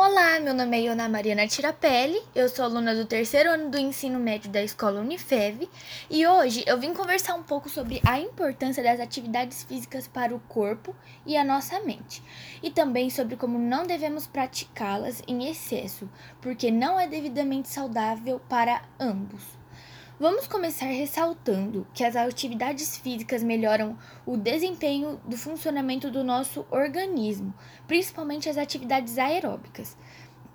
Olá, meu nome é Iona Mariana Tirapelli, eu sou aluna do terceiro ano do ensino médio da escola Unifev e hoje eu vim conversar um pouco sobre a importância das atividades físicas para o corpo e a nossa mente, e também sobre como não devemos praticá-las em excesso, porque não é devidamente saudável para ambos. Vamos começar ressaltando que as atividades físicas melhoram o desempenho do funcionamento do nosso organismo, principalmente as atividades aeróbicas,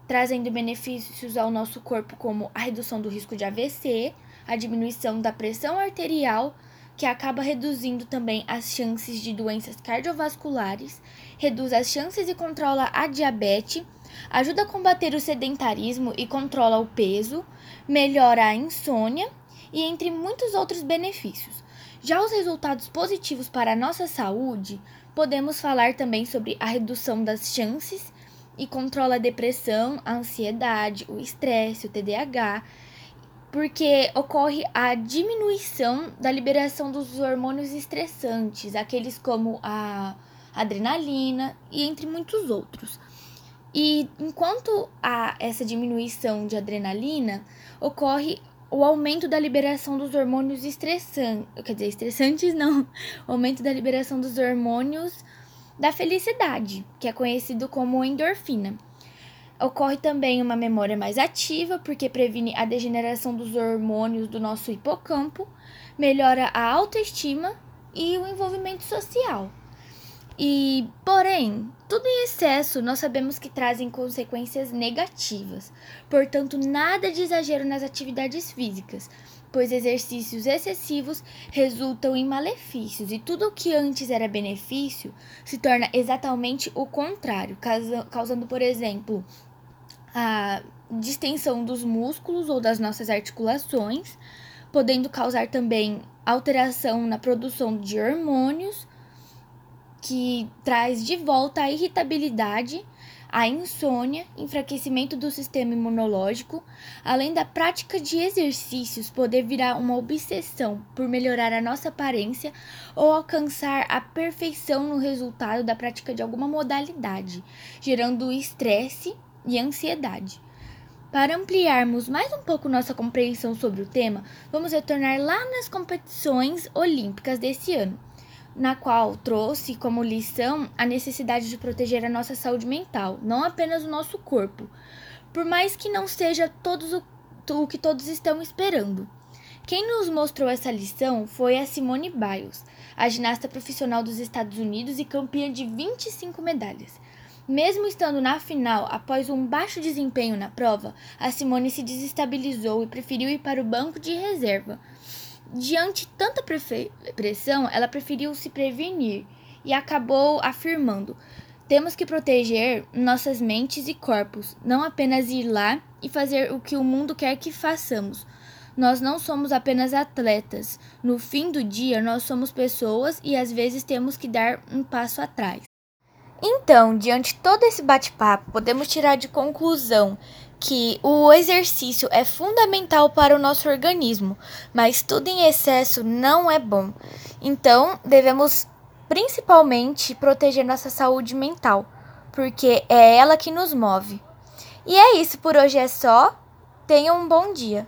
trazendo benefícios ao nosso corpo como a redução do risco de AVC, a diminuição da pressão arterial, que acaba reduzindo também as chances de doenças cardiovasculares, reduz as chances e controla a diabetes, ajuda a combater o sedentarismo e controla o peso, melhora a insônia e entre muitos outros benefícios. Já os resultados positivos para a nossa saúde, podemos falar também sobre a redução das chances e controla a depressão, a ansiedade, o estresse, o TDAH, porque ocorre a diminuição da liberação dos hormônios estressantes, aqueles como a adrenalina e entre muitos outros. E enquanto há essa diminuição de adrenalina, ocorre o aumento da liberação dos hormônios estressantes, quer dizer, estressantes não, o aumento da liberação dos hormônios da felicidade, que é conhecido como endorfina. Ocorre também uma memória mais ativa, porque previne a degeneração dos hormônios do nosso hipocampo, melhora a autoestima e o envolvimento social. E, porém, tudo em excesso nós sabemos que trazem consequências negativas. Portanto, nada de exagero nas atividades físicas, pois exercícios excessivos resultam em malefícios e tudo o que antes era benefício se torna exatamente o contrário, causando, por exemplo, a distensão dos músculos ou das nossas articulações, podendo causar também alteração na produção de hormônios que traz de volta a irritabilidade, a insônia, enfraquecimento do sistema imunológico, além da prática de exercícios poder virar uma obsessão por melhorar a nossa aparência ou alcançar a perfeição no resultado da prática de alguma modalidade, gerando estresse e ansiedade. Para ampliarmos mais um pouco nossa compreensão sobre o tema, vamos retornar lá nas competições olímpicas desse ano na qual trouxe como lição a necessidade de proteger a nossa saúde mental, não apenas o nosso corpo, por mais que não seja todos o, o que todos estão esperando. Quem nos mostrou essa lição foi a Simone Biles, a ginasta profissional dos Estados Unidos e campeã de 25 medalhas. Mesmo estando na final, após um baixo desempenho na prova, a Simone se desestabilizou e preferiu ir para o banco de reserva. Diante tanta pressão, ela preferiu se prevenir e acabou afirmando: temos que proteger nossas mentes e corpos, não apenas ir lá e fazer o que o mundo quer que façamos. Nós não somos apenas atletas. No fim do dia, nós somos pessoas e às vezes temos que dar um passo atrás. Então, diante de todo esse bate-papo, podemos tirar de conclusão que o exercício é fundamental para o nosso organismo, mas tudo em excesso não é bom. Então, devemos principalmente proteger nossa saúde mental, porque é ela que nos move. E é isso por hoje é só. Tenha um bom dia.